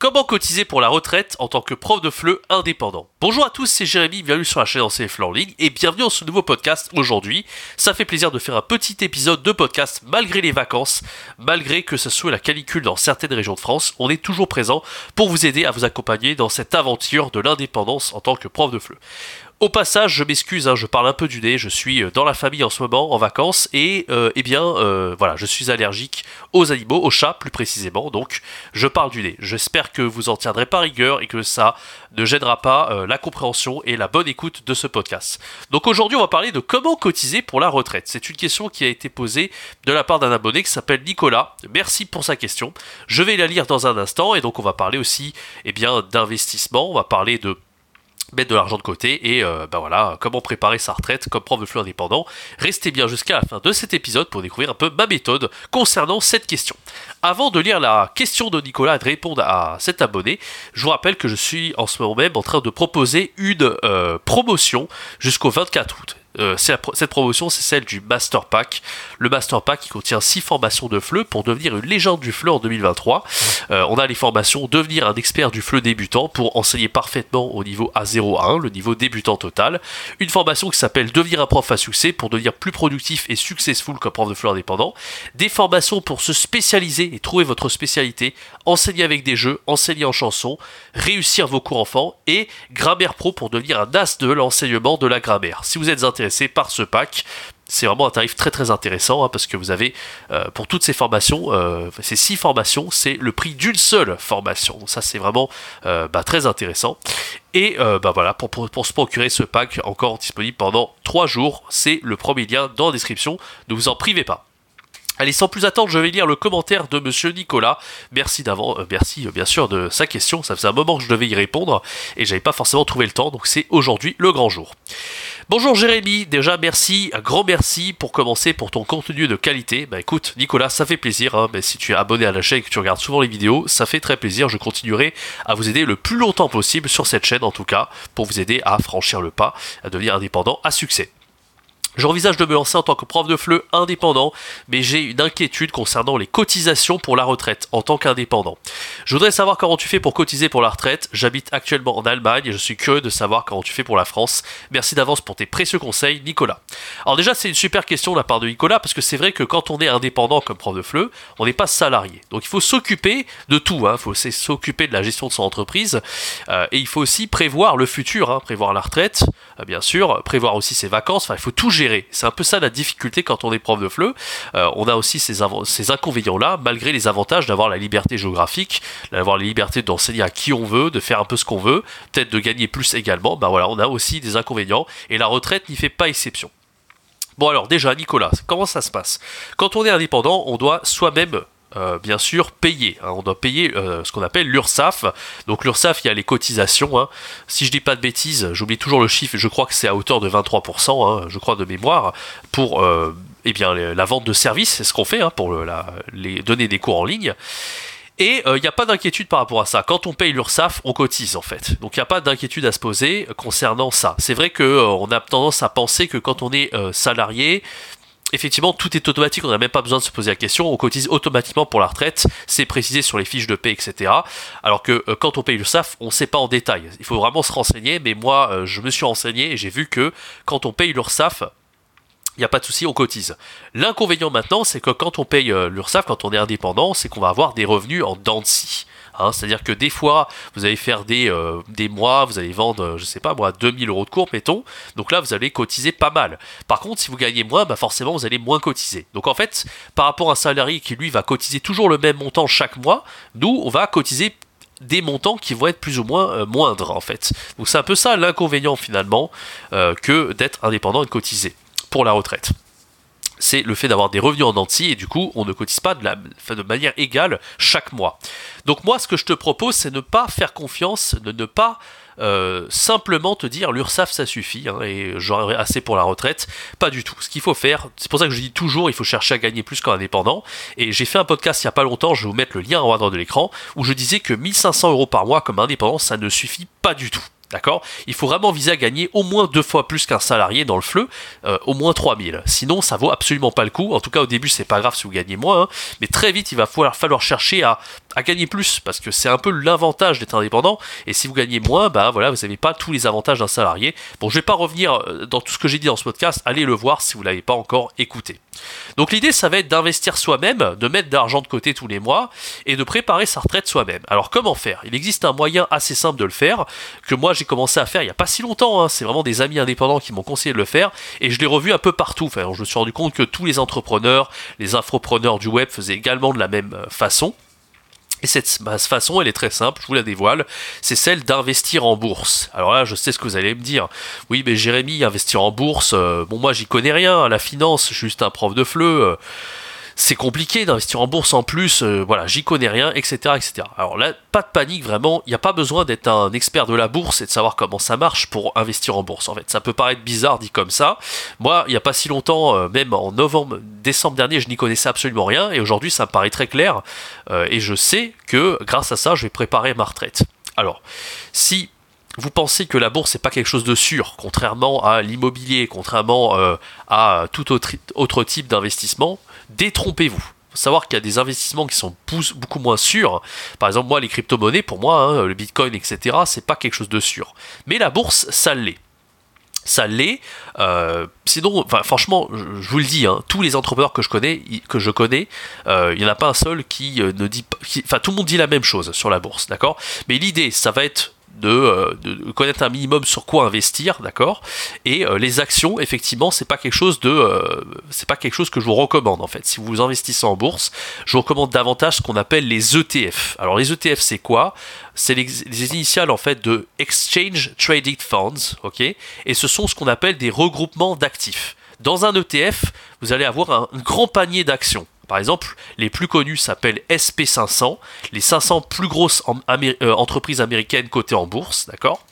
Comment cotiser pour la retraite en tant que prof de FLE indépendant Bonjour à tous, c'est Jérémy, bienvenue sur la chaîne FLE en ligne et bienvenue dans ce nouveau podcast aujourd'hui. Ça fait plaisir de faire un petit épisode de podcast malgré les vacances, malgré que ce soit la canicule dans certaines régions de France, on est toujours présent pour vous aider à vous accompagner dans cette aventure de l'indépendance en tant que prof de FLE. Au passage, je m'excuse, hein, je parle un peu du nez, je suis euh, dans la famille en ce moment, en vacances, et euh, eh bien, euh, voilà, je suis allergique aux animaux, aux chats plus précisément, donc je parle du nez. J'espère que vous en tiendrez pas rigueur et que ça ne gênera pas la compréhension et la bonne écoute de ce podcast. Donc aujourd'hui, on va parler de comment cotiser pour la retraite. C'est une question qui a été posée de la part d'un abonné qui s'appelle Nicolas. Merci pour sa question. Je vais la lire dans un instant, et donc on va parler aussi, eh bien, d'investissement, on va parler de mettre de l'argent de côté et euh, bah voilà comment préparer sa retraite comme prof de flux indépendant. Restez bien jusqu'à la fin de cet épisode pour découvrir un peu ma méthode concernant cette question. Avant de lire la question de Nicolas et de répondre à cet abonné, je vous rappelle que je suis en ce moment même en train de proposer une euh, promotion jusqu'au 24 août. Euh, cette promotion, c'est celle du Master Pack. Le Master Pack qui contient 6 formations de FLE pour devenir une légende du FLE en 2023. Euh, on a les formations devenir un expert du FLE débutant pour enseigner parfaitement au niveau A01, le niveau débutant total. Une formation qui s'appelle devenir un prof à succès pour devenir plus productif et successful comme prof de FLE indépendant. Des formations pour se spécialiser et trouver votre spécialité, enseigner avec des jeux, enseigner en chanson, réussir vos cours enfants et grammaire pro pour devenir un as de l'enseignement de la grammaire. Si vous êtes intéressé par ce pack, c'est vraiment un tarif très très intéressant hein, parce que vous avez euh, pour toutes ces formations, euh, ces six formations, c'est le prix d'une seule formation. Donc ça c'est vraiment euh, bah, très intéressant. Et bah voilà, pour, pour, se procurer ce pack encore disponible pendant trois jours, c'est le premier lien dans la description. Ne vous en privez pas. Allez, sans plus attendre, je vais lire le commentaire de Monsieur Nicolas. Merci d'avant, euh, merci euh, bien sûr de sa question. Ça faisait un moment que je devais y répondre et j'avais pas forcément trouvé le temps, donc c'est aujourd'hui le grand jour. Bonjour Jérémy, déjà merci, un grand merci pour commencer pour ton contenu de qualité. Bah écoute, Nicolas, ça fait plaisir, hein, mais si tu es abonné à la chaîne et que tu regardes souvent les vidéos, ça fait très plaisir. Je continuerai à vous aider le plus longtemps possible sur cette chaîne en tout cas, pour vous aider à franchir le pas, à devenir indépendant à succès. J'envisage de me lancer en tant que prof de FLE indépendant, mais j'ai une inquiétude concernant les cotisations pour la retraite en tant qu'indépendant. Je voudrais savoir comment tu fais pour cotiser pour la retraite. J'habite actuellement en Allemagne et je suis curieux de savoir comment tu fais pour la France. Merci d'avance pour tes précieux conseils, Nicolas. Alors déjà, c'est une super question de la part de Nicolas parce que c'est vrai que quand on est indépendant comme prof de FLE, on n'est pas salarié. Donc il faut s'occuper de tout. Hein. Il faut s'occuper de la gestion de son entreprise euh, et il faut aussi prévoir le futur, hein. prévoir la retraite, euh, bien sûr, prévoir aussi ses vacances. Enfin, il faut tout c'est un peu ça la difficulté quand on est prof de FLE. Euh, on a aussi ces, ces inconvénients-là, malgré les avantages d'avoir la liberté géographique, d'avoir la liberté d'enseigner à qui on veut, de faire un peu ce qu'on veut, peut-être de gagner plus également. Ben voilà, on a aussi des inconvénients et la retraite n'y fait pas exception. Bon alors déjà Nicolas, comment ça se passe? Quand on est indépendant, on doit soi-même euh, bien sûr payer. Hein. On doit payer euh, ce qu'on appelle l'URSSAF. Donc l'URSSAF, il y a les cotisations. Hein. Si je dis pas de bêtises, j'oublie toujours le chiffre, je crois que c'est à hauteur de 23%, hein, je crois de mémoire, pour euh, eh la vente de services, c'est ce qu'on fait pour les donner des cours en ligne. Et il n'y a pas d'inquiétude par rapport à ça. Quand on paye l'URSSAF, on cotise en fait. Donc il n'y a pas d'inquiétude à se poser concernant ça. C'est vrai qu'on a tendance à penser que quand on est salarié, effectivement, tout est automatique, on n'a même pas besoin de se poser la question, on cotise automatiquement pour la retraite, c'est précisé sur les fiches de paie, etc. Alors que euh, quand on paye le on ne sait pas en détail. Il faut vraiment se renseigner, mais moi, euh, je me suis renseigné et j'ai vu que quand on paye l'URSSAF, il n'y a pas de souci, on cotise. L'inconvénient maintenant, c'est que quand on paye euh, l'URSSAF, quand on est indépendant, c'est qu'on va avoir des revenus en dents de scie. Hein, c'est-à-dire que des fois, vous allez faire des, euh, mois, vous allez vendre, je sais pas moi, 2000 euros de cours, mettons. Donc là, vous allez cotiser pas mal. Par contre, si vous gagnez moins, bah forcément, vous allez moins cotiser. Donc en fait, par rapport à un salarié qui lui va cotiser toujours le même montant chaque mois, nous, on va cotiser des montants qui vont être plus ou moins euh, moindres en fait. Donc c'est un peu ça l'inconvénient finalement euh, que d'être indépendant et de cotiser pour la retraite. C'est le fait d'avoir des revenus en entier et du coup on ne cotise pas de, la, de manière égale chaque mois. Donc moi ce que je te propose c'est ne pas faire confiance, de ne pas euh, simplement te dire l'URSAF ça suffit hein, et j'aurai assez pour la retraite. Pas du tout. Ce qu'il faut faire, c'est pour ça que je dis toujours il faut chercher à gagner plus qu'un indépendant. Et j'ai fait un podcast il n'y a pas longtemps, je vais vous mettre le lien en haut de l'écran, où je disais que 1500 euros par mois comme indépendant ça ne suffit pas du tout. D'accord Il faut vraiment viser à gagner au moins deux fois plus qu'un salarié dans le fleu, euh, au moins 3000. Sinon, ça vaut absolument pas le coup. En tout cas, au début, c'est pas grave si vous gagnez moins, hein. mais très vite, il va falloir, falloir chercher à, gagner plus parce que c'est un peu l'avantage d'être indépendant. Et si vous gagnez moins, bah voilà, vous n'avez pas tous les avantages d'un salarié. Bon, je vais pas revenir euh, dans tout ce que j'ai dit dans ce podcast. Allez le voir si vous l'avez pas encore écouté. Donc l'idée, ça va être d'investir soi-même, de mettre de l'argent de côté tous les mois et de préparer sa retraite soi-même. Alors comment faire? Il existe un moyen assez simple de le faire, que moi j'ai commencé à faire il n'y a pas si longtemps, hein. c'est vraiment des amis indépendants qui m'ont conseillé de le faire, et je l'ai revu un peu partout. Enfin, je me suis rendu compte que tous les entrepreneurs, les infopreneurs du web faisaient également de la même euh, façon. Et cette façon, elle est très simple, je vous la dévoile, c'est celle d'investir en bourse. Alors là, je sais ce que vous allez me dire. Oui, mais Jérémy, investir en bourse, euh, bon, moi j'y connais rien, la finance, juste un prof de fleu. Euh, c'est compliqué d'investir en bourse en plus, euh, voilà, j'y connais rien, etc., etc. Alors là, pas de panique, vraiment, il n'y a pas besoin d'être un expert de la bourse et de savoir comment ça marche pour investir en bourse. En fait, ça peut paraître bizarre dit comme ça. Moi, il n'y a pas si longtemps, euh, même en novembre, décembre dernier, je n'y connaissais absolument rien et aujourd'hui, ça me paraît très clair euh, et je sais que grâce à ça, je vais préparer ma retraite. Alors, si vous pensez que la bourse n'est pas quelque chose de sûr, contrairement à l'immobilier, contrairement à tout autre, type d'investissement, détrompez-vous. Il faut savoir qu'il y a des investissements qui sont beaucoup moins sûrs. Par exemple, moi, les crypto-monnaies, pour moi, hein, le bitcoin, etc., c'est pas quelque chose de sûr. Mais la bourse, ça l'est. Ça l'est. Euh, sinon, franchement, je, vous le dis, hein, tous les entrepreneurs que je connais, euh, il n'y en a pas un seul qui euh, ne dit pas. Enfin, tout le monde dit la même chose sur la bourse, d'accord? Mais l'idée, ça va être euh, de, connaître un minimum sur quoi investir, d'accord? Et euh, les actions, effectivement, c'est pas quelque chose euh, pas quelque chose que je vous recommande en fait. Si vous investissez en bourse, je vous recommande davantage ce qu'on appelle les ETF. Alors les ETF, c'est quoi? C'est les, les, initiales en fait de Exchange Traded Funds, ok? Et ce sont ce qu'on appelle des regroupements d'actifs. Dans un ETF, vous allez avoir un grand panier d'actions. Par exemple, les plus connus s'appellent SP500, les 500 plus grosses euh, entreprises américaines cotées en bourse, d'accord?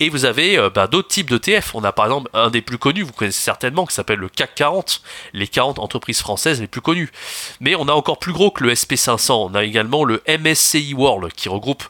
Et vous avez euh, bah, d'autres types d'ETF. On a par exemple un des plus connus, vous connaissez certainement, qui s'appelle le CAC 40, les 40 entreprises françaises les plus connues. Mais on a encore plus gros que le SP500, on a également le MSCI World, qui regroupe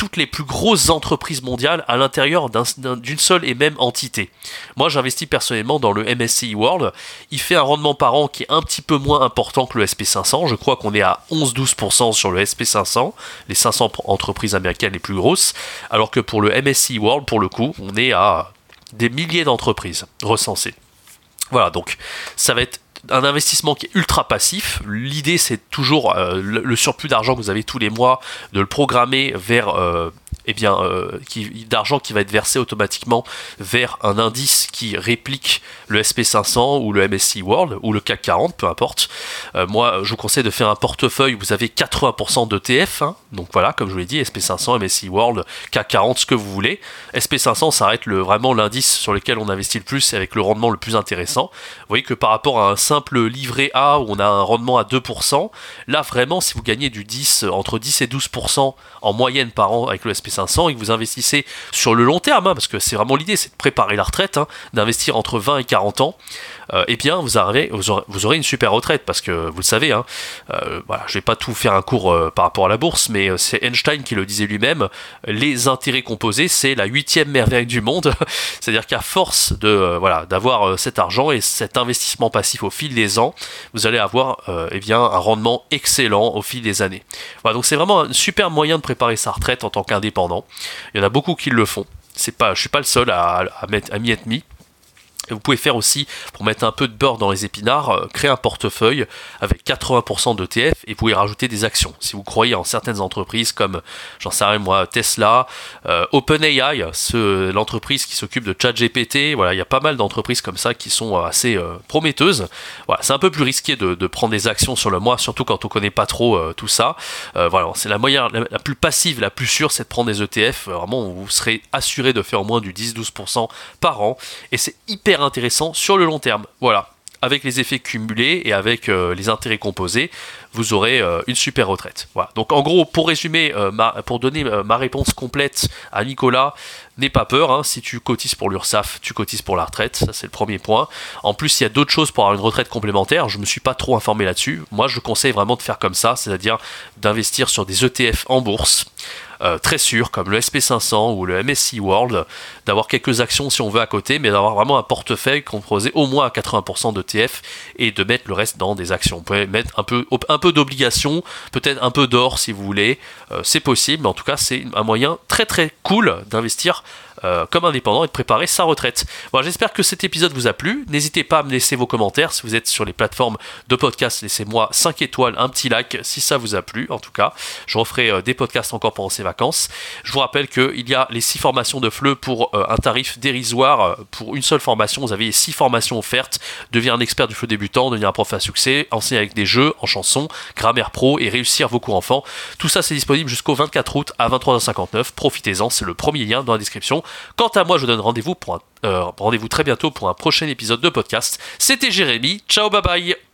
toutes les plus grosses entreprises mondiales à l'intérieur d'une seule et même entité. Moi, j'investis personnellement dans le MSCI World. Il fait un rendement par an qui est un petit peu moins important que le SP500. Je crois qu'on est à 11-12% sur le SP500, les 500 entreprises américaines les plus grosses, alors que pour le MSCI World, pour le coup, on est à des milliers d'entreprises recensées. Voilà, donc ça va être un investissement qui est ultra passif. L'idée, c'est toujours euh, le, surplus d'argent que vous avez tous les mois, de le programmer vers euh, eh bien, euh, d'argent qui va être versé automatiquement vers un indice qui réplique le SP500 ou le MSCI World ou le CAC 40, peu importe. Euh, moi, je vous conseille de faire un portefeuille où vous avez 80% d'ETF. Hein. donc voilà, comme je vous l'ai dit, SP500, MSCI World, CAC 40, ce que vous voulez. SP500, ça reste vraiment l'indice sur lequel on investit le plus et avec le rendement le plus intéressant. Vous voyez que par rapport à un simple livret A où on a un rendement à 2%, là vraiment, si vous gagnez du 10, entre 10 et 12% en moyenne par an avec le SP500, et que vous investissez sur le long terme, hein, parce que c'est vraiment l'idée, c'est de préparer la retraite, hein, d'investir entre 20 et 40 ans, euh, eh bien vous, arrivez, vous, aurez, une super retraite, parce que vous le savez, hein, euh, voilà, je vais pas tout faire un cours euh, par rapport à la bourse, mais c'est Einstein qui le disait lui-même, les intérêts composés, c'est la huitième merveille du monde, c'est-à-dire qu'à force de voilà d'avoir cet argent et cet investissement passif au fil des ans, vous allez avoir eh bien un rendement excellent au fil des années. Voilà, donc c'est vraiment un super moyen de préparer sa retraite en tant qu'indépendant il y en a beaucoup qui le font. C'est pas, suis pas le seul à, à m'y être mis vous pouvez faire aussi, pour mettre un peu de beurre dans les épinards, euh, créer un portefeuille avec 80% d'ETF et vous pouvez rajouter des actions. Si vous croyez en certaines entreprises comme, j'en sais rien moi, Tesla, euh, OpenAI, l'entreprise qui s'occupe de ChatGPT, voilà, il y a pas mal d'entreprises comme ça qui sont assez euh, prometteuses. Voilà, c'est un peu plus risqué de, prendre des actions sur le mois, surtout quand on connaît pas trop tout ça. voilà, c'est la moyenne la, plus passive, la plus sûre, c'est de prendre des ETF. Vraiment, vous serez assuré de faire au moins du 10-12% par an et c'est hyper intéressant sur le long terme. Voilà. avec les effets cumulés et avec euh, les intérêts composés, vous aurez euh, une super retraite. Voilà. Donc en gros, pour résumer, euh, pour donner ma réponse complète à Nicolas, n'aie pas peur, hein. si tu cotises pour l'URSSAF, tu cotises pour la retraite, ça c'est le premier point. En plus, il y a d'autres choses pour avoir une retraite complémentaire, je ne me suis pas trop informé là-dessus. Moi, je conseille vraiment de faire comme ça, c'est-à-dire d'investir sur des ETF en bourse. Euh, très sûr, comme le SP500 ou le MSCI World, d'avoir quelques actions si on veut à côté, mais d'avoir vraiment un portefeuille composé au moins à 80% d'ETF et de mettre le reste dans des actions. Vous pouvez mettre un peu, peu d'obligations, peut-être un peu d'or si vous voulez, euh, c'est possible, mais en tout cas c'est un moyen très très cool d'investir euh, comme indépendant et de préparer sa retraite. J'espère que cet épisode vous a plu. N'hésitez pas à me laisser vos commentaires. Si vous êtes sur les plateformes de podcast, laissez-moi 5 étoiles, un petit like si ça vous a plu. En tout cas, je referai euh, des podcasts encore pendant ces vacances. Je vous rappelle qu'il y a les 6 formations de FLE pour euh, un tarif dérisoire. Pour une seule formation, vous avez les 6 formations offertes. Devenir un expert du FLE débutant, devenir un prof à succès, enseigner avec des jeux, en chansons, grammaire pro et réussir vos cours enfants. Tout ça, c'est disponible jusqu'au 24 août à 23h59. Profitez-en, c'est le premier lien dans la description. Quant à moi, je vous donne euh, rendez-vous très bientôt pour un prochain épisode de podcast. C'était Jérémy. Ciao, bye bye.